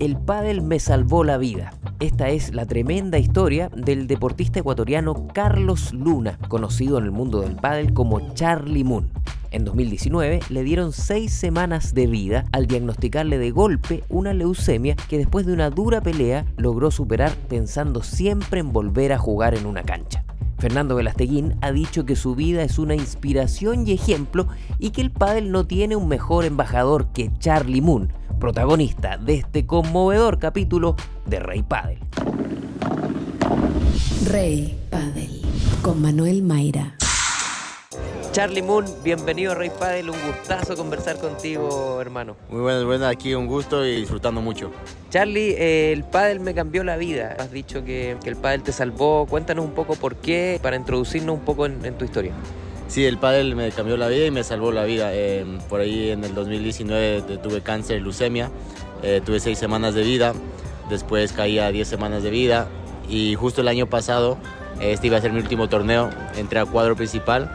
El pádel me salvó la vida. Esta es la tremenda historia del deportista ecuatoriano Carlos Luna, conocido en el mundo del pádel como Charlie Moon. En 2019 le dieron seis semanas de vida al diagnosticarle de golpe una leucemia que después de una dura pelea logró superar pensando siempre en volver a jugar en una cancha. Fernando Velasteguín ha dicho que su vida es una inspiración y ejemplo y que el pádel no tiene un mejor embajador que Charlie Moon, protagonista de este conmovedor capítulo de Rey Padel. Rey Padel con Manuel Mayra. Charlie Moon, bienvenido a Rey Padel, un gustazo conversar contigo, hermano. Muy buenas, buenas, aquí un gusto y disfrutando mucho. Charlie, eh, el pádel me cambió la vida. Has dicho que, el pádel te salvó. Cuéntanos un poco por qué, para introducirnos un poco en, tu historia. Sí, el pádel me cambió la vida y me salvó la vida. Eh, por ahí en el 2019 tuve cáncer, leucemia, eh, tuve seis semanas de vida, después caí a diez semanas de vida. Y justo el año pasado, este iba a ser mi último torneo, entré a cuadro principal.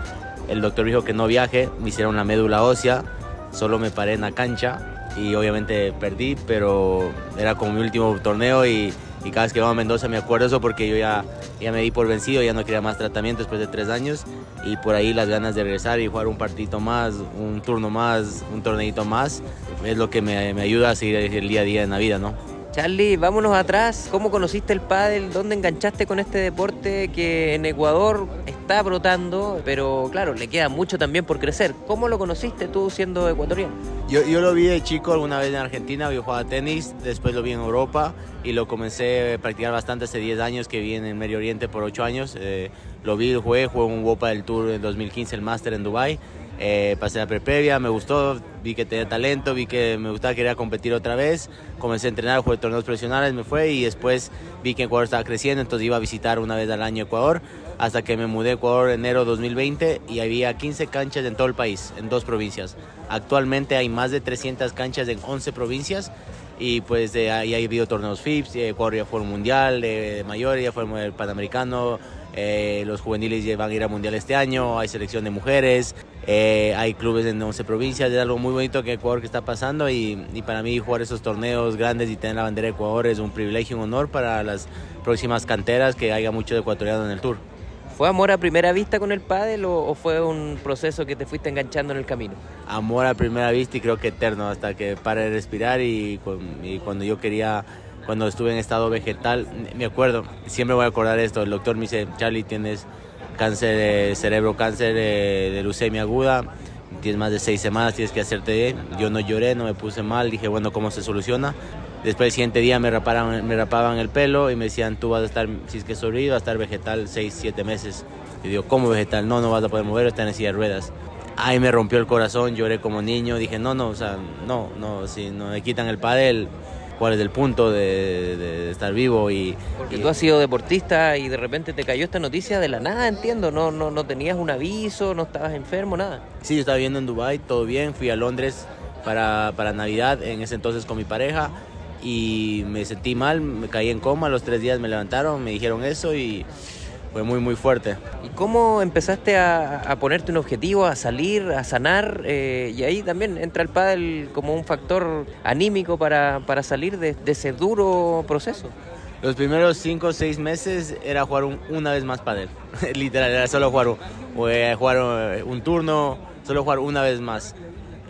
El doctor dijo que no viaje, me hicieron la médula ósea, solo me paré en la cancha. Y obviamente perdí, pero era como mi último torneo y, cada vez que vamos a Mendoza me acuerdo eso porque yo ya, ya me di por vencido, ya no quería más tratamiento después de tres años y por ahí las ganas de regresar y jugar un partito más, un turno más, un torneito más, es lo que me, me ayuda a seguir el día a día en la vida, ¿no? Charlie, vámonos atrás. ¿Cómo conociste el pádel? ¿Dónde enganchaste con este deporte que en Ecuador está brotando? Pero claro, le queda mucho también por crecer. ¿Cómo lo conociste tú siendo ecuatoriano? Yo, yo lo vi de chico alguna vez en Argentina, yo jugaba tenis, después lo vi en Europa y lo comencé a practicar bastante hace 10 años que vi en el Medio Oriente por 8 años. Eh, lo vi, jugué, jugué un Wopa del Tour en 2015, el Master en Dubai eh, pasé la previa, me gustó, vi que tenía talento, vi que me gustaba, quería competir otra vez. Comencé a entrenar, jugué torneos profesionales, me fue y después vi que Ecuador estaba creciendo, entonces iba a visitar una vez al año Ecuador hasta que me mudé a Ecuador en enero 2020 y había 15 canchas en todo el país, en dos provincias. Actualmente hay más de 300 canchas en 11 provincias y pues de ahí ha habido torneos FIPS, Ecuador ya fue un mundial de, mayor, ya fue el panamericano, eh, los juveniles van a ir a mundial este año, hay selección de mujeres, eh, hay clubes en 11 provincias, es algo muy bonito que Ecuador que está pasando y, para mí jugar esos torneos grandes y tener la bandera de Ecuador es un privilegio, un honor para las próximas canteras que haya mucho de ecuatoriano en el tour. ¿Fue amor a primera vista con el pádel o, fue un proceso que te fuiste enganchando en el camino? Amor a primera vista y creo que eterno, hasta que pare de respirar y, y cuando yo quería cuando estuve en estado vegetal, me acuerdo, siempre voy a acordar esto, el doctor me dice, Charlie, tienes cáncer de cerebro, cáncer de, leucemia aguda, tienes más de seis semanas, tienes que hacerte bien. Yo no lloré, no me puse mal, dije, bueno, ¿cómo se soluciona? Después el siguiente día me rapaban, me rapaban el pelo y me decían, tú vas a estar, si es que sobrevives, vas a estar vegetal seis, siete meses. Y digo, ¿cómo vegetal? No, no vas a poder mover, estás en silla de ruedas. Ahí me rompió el corazón, lloré como niño, dije, no, no, o sea, no, no, si no me quitan el padel, cuál es el punto de, estar vivo y porque tú has sido deportista y de repente te cayó esta noticia de la nada entiendo no no no tenías un aviso no estabas enfermo nada. Sí yo estaba viviendo en Dubai todo bien fui a Londres para, para Navidad en ese entonces con mi pareja y me sentí mal me caí en coma los tres días me levantaron me dijeron eso y fue muy, muy fuerte. ¿Y cómo empezaste a, ponerte un objetivo, a salir, a sanar? Eh, y ahí también entra el pádel como un factor anímico para, para salir de, ese duro proceso. Los primeros cinco o seis meses era jugar una vez más pádel. Literal, era solo jugar, un, jugar un turno, solo jugar una vez más.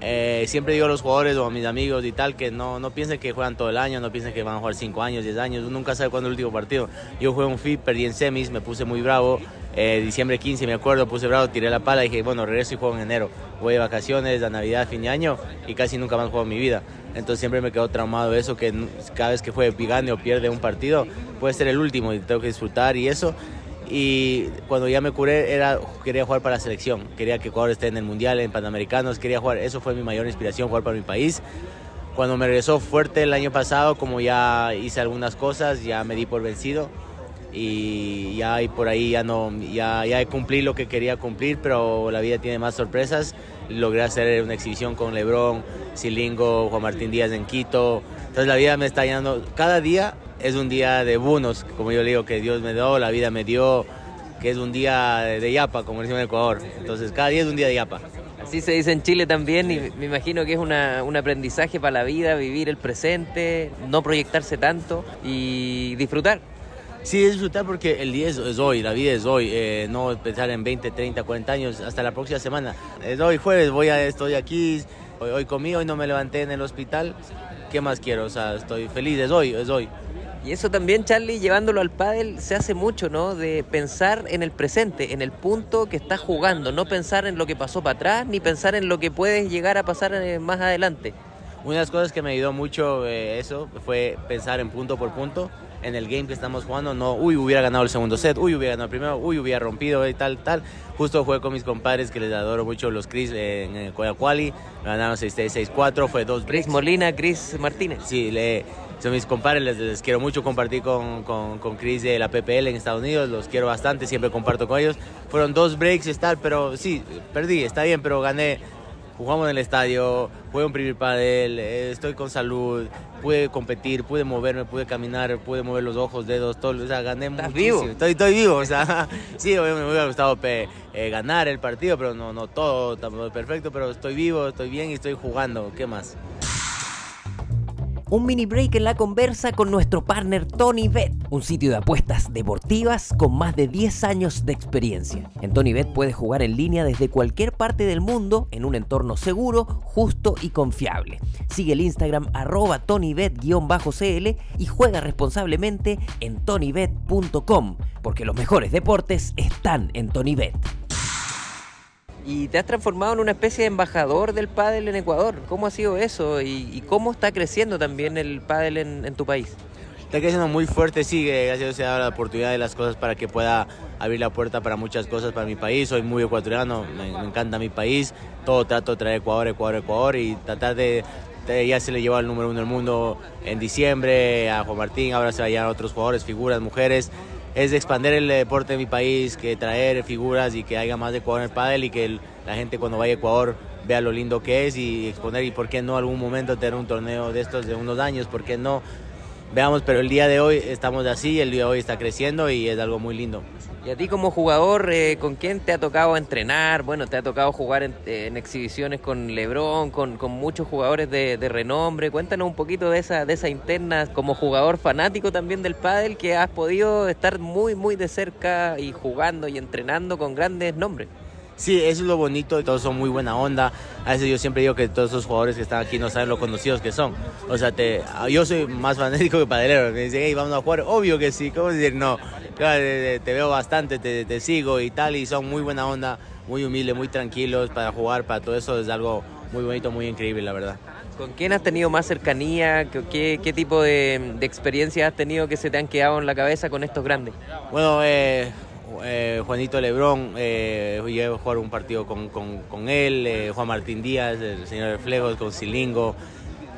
Eh, siempre digo a los jugadores o a mis amigos y tal que no, no piensen que juegan todo el año, no piensen que van a jugar 5 años, 10 años, uno nunca sabe cuándo es el último partido. Yo jugué un FIP, perdí en semis, me puse muy bravo, eh, diciembre 15 me acuerdo, puse bravo, tiré la pala y dije, bueno, regreso y juego en enero. Voy de vacaciones, a Navidad, fin de año y casi nunca más juego en mi vida. Entonces siempre me quedó traumado eso, que cada vez que juegue gane o pierde un partido, puede ser el último y tengo que disfrutar y eso y cuando ya me curé era quería jugar para la selección, quería que Ecuador esté en el Mundial, en Panamericanos, quería jugar, eso fue mi mayor inspiración, jugar para mi país. Cuando me regresó fuerte el año pasado, como ya hice algunas cosas, ya me di por vencido y ya y por ahí ya no ya ya cumplí lo que quería cumplir, pero la vida tiene más sorpresas. Logré hacer una exhibición con LeBron, Silingo, Juan Martín Díaz en Quito. Entonces la vida me está llenando cada día es un día de buenos, como yo le digo, que Dios me dio, la vida me dio, que es un día de, yapa, como decimos en Ecuador. Entonces, cada día es un día de yapa. Así se dice en Chile también y me imagino que es una, un aprendizaje para la vida, vivir el presente, no proyectarse tanto y disfrutar. Sí, disfrutar porque el día es, hoy, la vida es hoy, eh, no pensar en 20, 30, 40 años, hasta la próxima semana. Es hoy jueves, voy a, estoy aquí, hoy, hoy comí, hoy no me levanté en el hospital, ¿qué más quiero? O sea, estoy feliz, es hoy, es hoy. Y eso también, Charlie, llevándolo al pádel, se hace mucho, ¿no? De pensar en el presente, en el punto que estás jugando, no pensar en lo que pasó para atrás, ni pensar en lo que puedes llegar a pasar eh, más adelante. Una de las cosas que me ayudó mucho eh, eso fue pensar en punto por punto en el game que estamos jugando. No, uy, hubiera ganado el segundo set, uy, hubiera ganado el primero, uy, hubiera rompido y tal, tal. Justo jugué con mis compadres que les adoro mucho, los Chris en el Coyacuali. Ganaron 6-3, 6-4, fue dos Chris Molina, Chris Martínez. Sí, le, son mis compadres, les, quiero mucho compartir con, con, con, Chris de la PPL en Estados Unidos, los quiero bastante, siempre comparto con ellos. Fueron dos breaks y tal, pero sí, perdí, está bien, pero gané. Jugamos en el estadio, un primer padel, eh, estoy con salud, pude competir, pude moverme, pude caminar, pude mover los ojos, dedos, todo, o sea, gané ¿Estás muchísimo. vivo? Estoy, estoy vivo, o sea, sí, me hubiera gustado eh, ganar el partido, pero no, no todo, tampoco perfecto, pero estoy vivo, estoy bien y estoy jugando, ¿qué más? Un mini break en la conversa con nuestro partner Tony Bet, un sitio de apuestas deportivas con más de 10 años de experiencia. En Tony Bet puedes jugar en línea desde cualquier parte del mundo en un entorno seguro, justo y confiable. Sigue el Instagram arroba tonybet-cl y juega responsablemente en tonybet.com, porque los mejores deportes están en TonyBet y te has transformado en una especie de embajador del pádel en Ecuador. ¿Cómo ha sido eso y, cómo está creciendo también el pádel en, tu país? Está creciendo muy fuerte, sí, gracias a Dios se da la oportunidad de las cosas para que pueda abrir la puerta para muchas cosas para mi país. Soy muy ecuatoriano, me, encanta mi país, todo trato de traer Ecuador, Ecuador, Ecuador y tratar de, ya se le llevó al número uno del mundo en diciembre, a Juan Martín, ahora se vayan otros jugadores, figuras, mujeres es expandir el deporte de mi país, que traer figuras y que haya más de Ecuador en el pádel y que la gente cuando vaya a Ecuador vea lo lindo que es y exponer y por qué no algún momento tener un torneo de estos de unos años, por qué no. Veamos, pero el día de hoy estamos así, el día de hoy está creciendo y es algo muy lindo. Y a ti como jugador, eh, ¿con quién te ha tocado entrenar? Bueno, te ha tocado jugar en, exhibiciones con Lebron, con, muchos jugadores de, renombre. Cuéntanos un poquito de esa, de esa interna como jugador fanático también del pádel que has podido estar muy, muy de cerca y jugando y entrenando con grandes nombres. Sí, eso es lo bonito, todos son muy buena onda. A veces yo siempre digo que todos esos jugadores que están aquí no saben lo conocidos que son. O sea, te, yo soy más fanático que padelero. Me dicen, hey, vamos a jugar. Obvio que sí, ¿cómo decir no? Claro, te, veo bastante, te, te, sigo y tal, y son muy buena onda, muy humildes, muy tranquilos para jugar, para todo eso es algo muy bonito, muy increíble, la verdad. ¿Con quién has tenido más cercanía? ¿Qué, qué tipo de, de experiencias has tenido que se te han quedado en la cabeza con estos grandes? Bueno, eh, eh, Juanito Lebrón, eh, llegué a jugar un partido con, con, él, eh, Juan Martín Díaz, el señor Reflejos, con Silingo.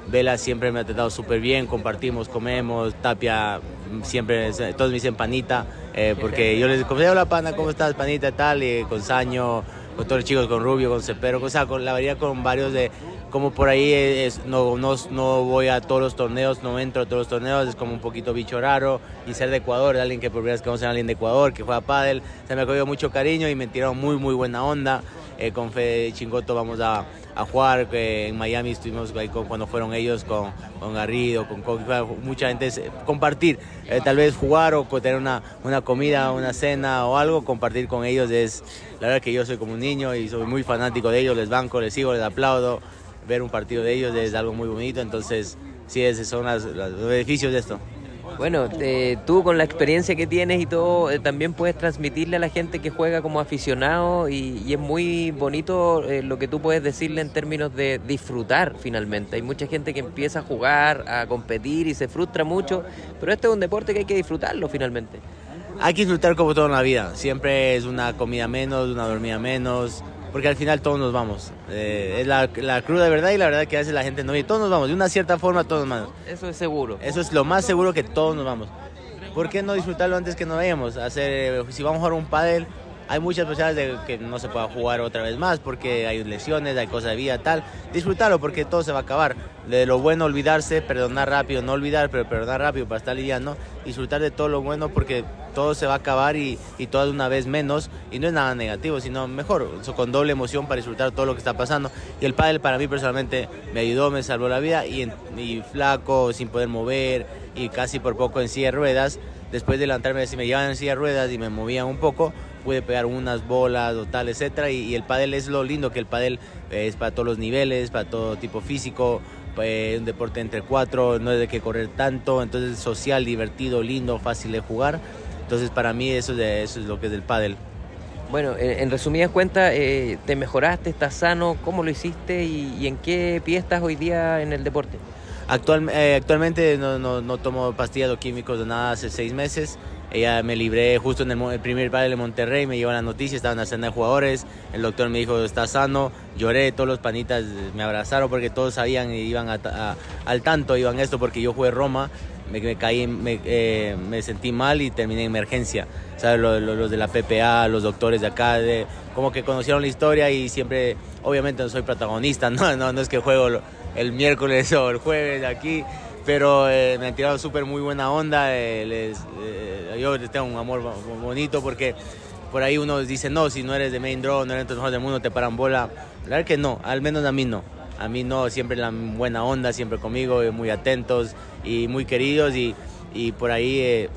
Vela siempre me ha tratado súper bien, compartimos, comemos, Tapia siempre, todos me dicen panita, eh, porque yo les digo, hola pana, ¿cómo estás, panita, tal, y con Saño, con todos los chicos, con Rubio, con Cepero, o sea, con, la variedad con varios de, como por ahí no, no, no, voy a todos los torneos, no entro a todos los torneos, es como un poquito bicho raro. Y ser de Ecuador, alguien que por primera vez conoce a alguien de Ecuador, que juega pádel, se me ha cogido mucho cariño y me tiraron muy, muy buena onda. Eh, con Fede Chingoto vamos a, jugar, en Miami estuvimos ahí con, cuando fueron ellos con, con Garrido, con, mucha gente, compartir, eh, tal vez jugar o tener una, una comida, una cena o algo, compartir con ellos es, la verdad que yo soy como un niño y soy muy fanático de ellos, les banco, les sigo, les aplaudo ver un partido de ellos es algo muy bonito, entonces sí, esos son los beneficios de esto. Bueno, eh, tú con la experiencia que tienes y todo, eh, también puedes transmitirle a la gente que juega como aficionado y, es muy bonito eh, lo que tú puedes decirle en términos de disfrutar finalmente. Hay mucha gente que empieza a jugar, a competir y se frustra mucho, pero este es un deporte que hay que disfrutarlo finalmente. Hay que disfrutar como todo en la vida, siempre es una comida menos, una dormida menos, porque al final todos nos vamos. Eh, es la, la, cruda verdad y la verdad que veces la gente no y todos nos vamos, de una cierta forma todos nos vamos. Eso es seguro. Eso es lo más seguro que todos nos vamos. ¿Por qué no disfrutarlo antes que nos vayamos? Hacer, si vamos a jugar un pádel, hay muchas posibilidades de que no se pueda jugar otra vez más porque hay lesiones, hay cosas de vida, tal. Disfrutarlo porque todo se va a acabar. De lo bueno olvidarse, perdonar rápido, no olvidar, pero perdonar rápido para estar lidiando. Disfrutar de todo lo bueno porque todo se va a acabar y, y todo de una vez menos. Y no es nada negativo, sino mejor, con doble emoción para disfrutar todo lo que está pasando. Y el pádel para mí personalmente me ayudó, me salvó la vida y, y flaco, sin poder mover y casi por poco en silla de ruedas. Después de levantarme, si me llevaban en silla de ruedas y me movían un poco, pude pegar unas bolas o tal, etcétera. Y, el pádel es lo lindo, que el pádel es para todos los niveles, para todo tipo físico, pues, un deporte entre cuatro, no hay de que correr tanto, entonces social, divertido, lindo, fácil de jugar. Entonces para mí eso, de, eso es lo que es el pádel. Bueno, en, resumidas cuentas, eh, ¿te mejoraste, estás sano? ¿Cómo lo hiciste y, en qué pie estás hoy día en el deporte? Actual, eh, actualmente no, no, no, tomo pastillas o químicos de nada hace seis meses. Ella me libré justo en el, primer padre de Monterrey, me llevó la noticia, estaban de jugadores, el doctor me dijo, está sano, lloré, todos los panitas me abrazaron porque todos sabían y iban al tanto, iban esto porque yo jugué Roma, me, caí, me, eh, me, sentí mal y terminé en emergencia. ¿Sabes? Los, los, de la PPA, los doctores de acá, de, como que conocieron la historia y siempre, obviamente no soy protagonista, no, no, no es que juego el miércoles o el jueves aquí, pero eh, me han tirado súper muy buena onda. Eh, les, eh, yo les tengo un amor bonito porque por ahí uno dice, no, si no eres de main draw, no eres de los mejores del mundo, te paran bola. La verdad que no, al menos a mí no. A mí no, siempre la buena onda, siempre conmigo, muy atentos y muy queridos y, y por ahí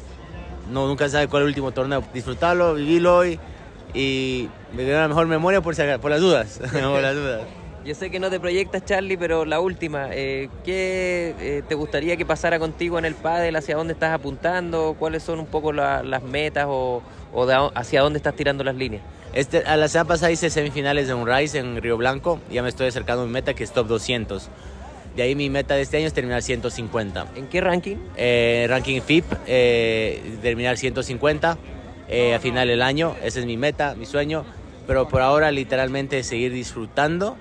no, nunca sabe cuál es el último torneo. Disfrutarlo, vivirlo hoy y me queda la mejor memoria por, por las dudas. por las dudas. Yo sé que no te proyectas, Charlie, pero la última, eh, ¿qué eh, te gustaría que pasara contigo en el pádel? ¿Hacia dónde estás apuntando? ¿Cuáles son un poco las metas o, hacia dónde estás tirando las líneas? Este, a la semana pasada hice semifinales de un Rise en Río Blanco. Ya me estoy acercando a mi meta que es top 200. De ahí mi meta de este año es terminar 150. ¿En qué ranking? Eh, ranking FIP, terminar 150 a final del año. Esa es mi meta, mi sueño. Pero por ahora literalmente seguir disfrutando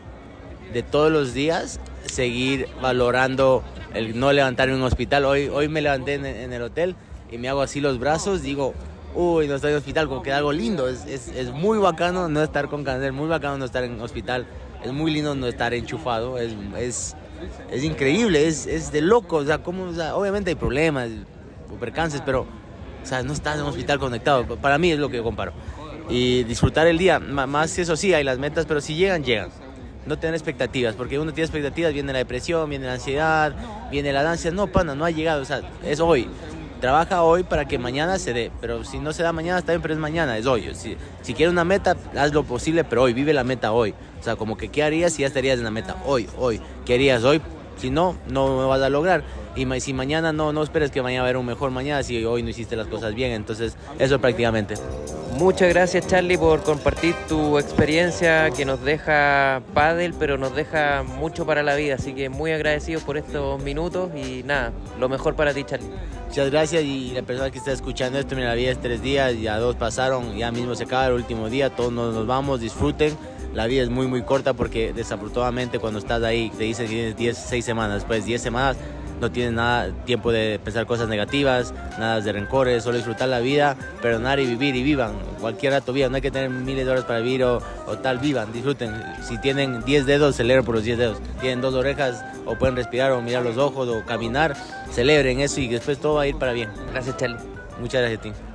de todos los días seguir valorando el no levantarme en un hospital. Hoy, hoy me levanté en, el hotel y me hago así los brazos, digo, uy, no estoy en hospital, como que algo lindo. Es, es, es, muy bacano no estar con cáncer, muy bacano no estar en hospital, es muy lindo no estar enchufado, es, es, es increíble, es, es de loco. O sea, como, obviamente hay problemas, percances, pero o sea, no estás en hospital conectado. Para mí es lo que yo comparo. Y disfrutar el día, más eso sí, hay las metas, pero si llegan, llegan no tener expectativas, porque uno tiene expectativas, viene la depresión, viene la ansiedad, viene la ansia, no, pana, no ha llegado, o sea, es hoy. Trabaja hoy para que mañana se dé, pero si no se da mañana, está bien, pero es mañana, es hoy. Si, si quieres una meta, haz lo posible, pero hoy, vive la meta hoy. O sea, como que, ¿qué harías si ya estarías en la meta? Hoy, hoy. ¿Qué harías hoy? Si no, no vas a lograr. Y si mañana no, no esperes que mañana va a haber un mejor mañana si hoy no hiciste las cosas bien. Entonces, eso prácticamente. Muchas gracias Charlie por compartir tu experiencia que nos deja pádel, pero nos deja mucho para la vida. Así que muy agradecidos por estos minutos y nada, lo mejor para ti Charlie. Muchas gracias y la persona que está escuchando esto, mira, la vida es tres días, ya dos pasaron, ya mismo se acaba el último día, todos nos vamos, disfruten la vida es muy muy corta porque desafortunadamente cuando estás ahí te dicen que tienes 10, 6 semanas, después 10 semanas no tienes nada tiempo de pensar cosas negativas, nada de rencores, solo disfrutar la vida, perdonar y vivir y vivan. Cualquier rato vivan, no hay que tener miles de horas para vivir o, tal, vivan, disfruten. Si tienen 10 dedos, celebren por los 10 dedos. Tienen dos orejas o pueden respirar o mirar los ojos o caminar, celebren eso y después todo va a ir para bien. Gracias, Charlie. Muchas gracias a ti.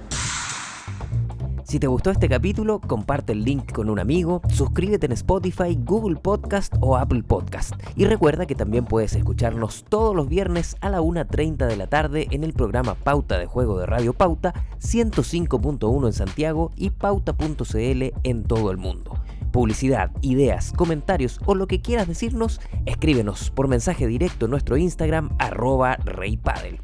Si te gustó este capítulo, comparte el link con un amigo, suscríbete en Spotify, Google Podcast o Apple Podcast. Y recuerda que también puedes escucharnos todos los viernes a la 1.30 de la tarde en el programa Pauta de Juego de Radio Pauta 105.1 en Santiago y pauta.cl en todo el mundo. Publicidad, ideas, comentarios o lo que quieras decirnos, escríbenos por mensaje directo en nuestro Instagram arroba reypadel.